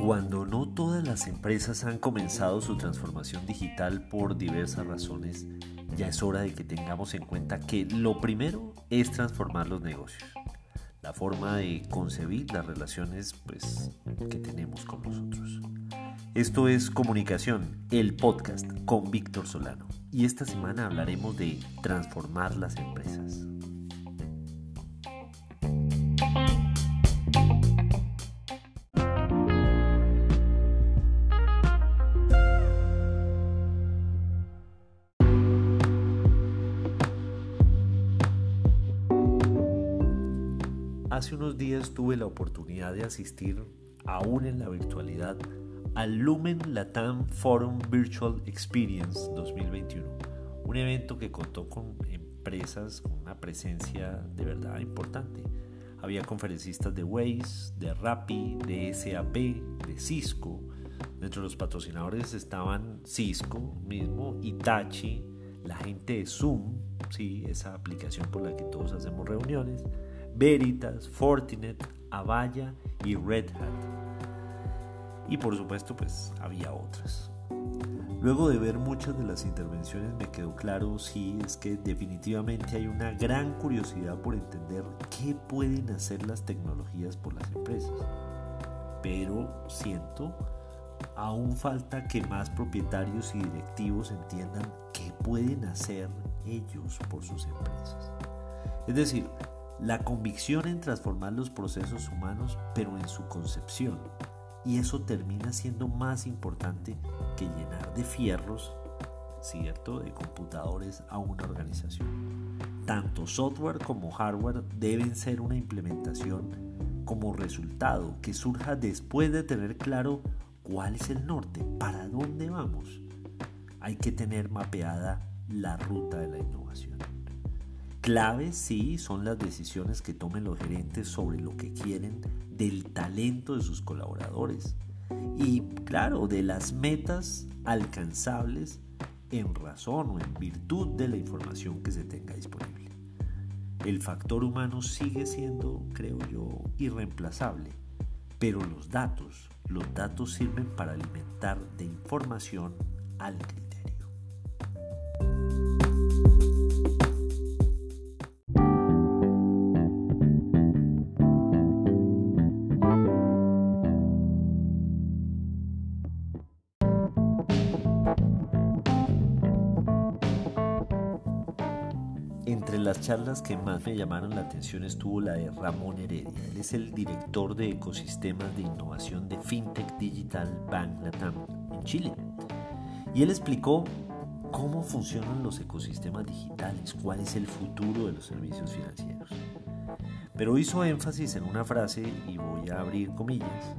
Cuando no todas las empresas han comenzado su transformación digital por diversas razones, ya es hora de que tengamos en cuenta que lo primero es transformar los negocios, la forma de concebir las relaciones pues, que tenemos con nosotros. Esto es Comunicación, el podcast con Víctor Solano, y esta semana hablaremos de transformar las empresas. Hace unos días tuve la oportunidad de asistir, aún en la virtualidad, al Lumen Latam Forum Virtual Experience 2021, un evento que contó con empresas con una presencia de verdad importante. Había conferencistas de Waze, de Rappi, de SAP, de Cisco. Dentro de los patrocinadores estaban Cisco mismo, Itachi, la gente de Zoom, sí, esa aplicación por la que todos hacemos reuniones, Veritas, Fortinet, Avaya y Red Hat. Y por supuesto, pues había otras. Luego de ver muchas de las intervenciones me quedó claro sí es que definitivamente hay una gran curiosidad por entender qué pueden hacer las tecnologías por las empresas. Pero siento aún falta que más propietarios y directivos entiendan qué pueden hacer ellos por sus empresas. Es decir, la convicción en transformar los procesos humanos, pero en su concepción. Y eso termina siendo más importante que llenar de fierros, ¿cierto?, de computadores a una organización. Tanto software como hardware deben ser una implementación como resultado que surja después de tener claro cuál es el norte, para dónde vamos. Hay que tener mapeada la ruta de la innovación. Claves sí son las decisiones que tomen los gerentes sobre lo que quieren del talento de sus colaboradores y claro, de las metas alcanzables en razón o en virtud de la información que se tenga disponible. El factor humano sigue siendo, creo yo, irreemplazable, pero los datos, los datos sirven para alimentar de información al cliente. Las charlas que más me llamaron la atención estuvo la de Ramón Heredia. Él es el director de ecosistemas de innovación de FinTech Digital Bank en Chile. Y él explicó cómo funcionan los ecosistemas digitales, cuál es el futuro de los servicios financieros. Pero hizo énfasis en una frase, y voy a abrir comillas,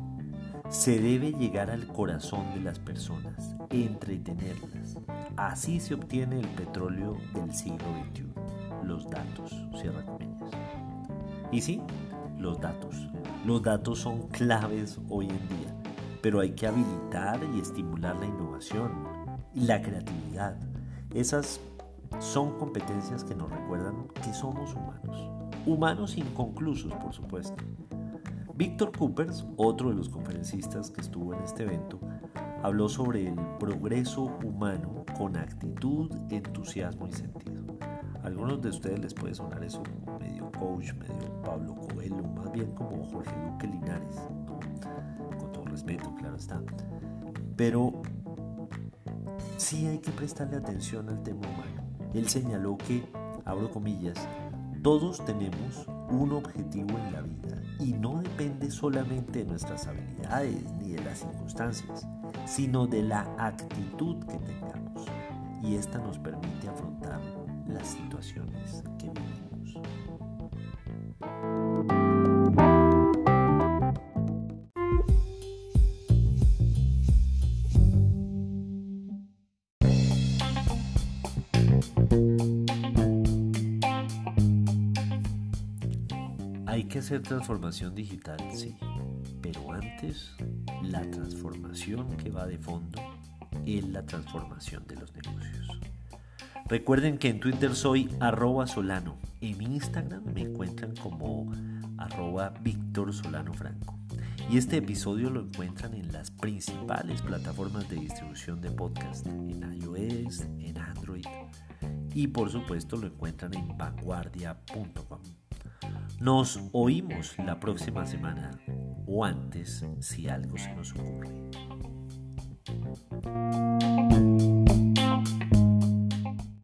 se debe llegar al corazón de las personas, entretenerlas. Así se obtiene el petróleo del siglo XXI los datos, cierra comillas. Y sí, los datos. Los datos son claves hoy en día, pero hay que habilitar y estimular la innovación y la creatividad. Esas son competencias que nos recuerdan que somos humanos. Humanos inconclusos, por supuesto. Víctor Coopers, otro de los conferencistas que estuvo en este evento, habló sobre el progreso humano con actitud, entusiasmo y sentido algunos de ustedes les puede sonar eso medio coach, medio Pablo Coelho, más bien como Jorge Luque Linares, con todo respeto, claro está. Pero sí hay que prestarle atención al tema humano. Él señaló que, abro comillas, todos tenemos un objetivo en la vida y no depende solamente de nuestras habilidades ni de las circunstancias, sino de la actitud que tengamos. Y esta nos permite afrontar las situaciones que vivimos. Hay que hacer transformación digital, sí, pero antes la transformación que va de fondo es la transformación de los negocios. Recuerden que en Twitter soy arroba solano. En Instagram me encuentran como arroba Víctor Solano Franco. Y este episodio lo encuentran en las principales plataformas de distribución de podcast, en iOS, en Android y por supuesto lo encuentran en vanguardia.com. Nos oímos la próxima semana o antes si algo se nos ocurre.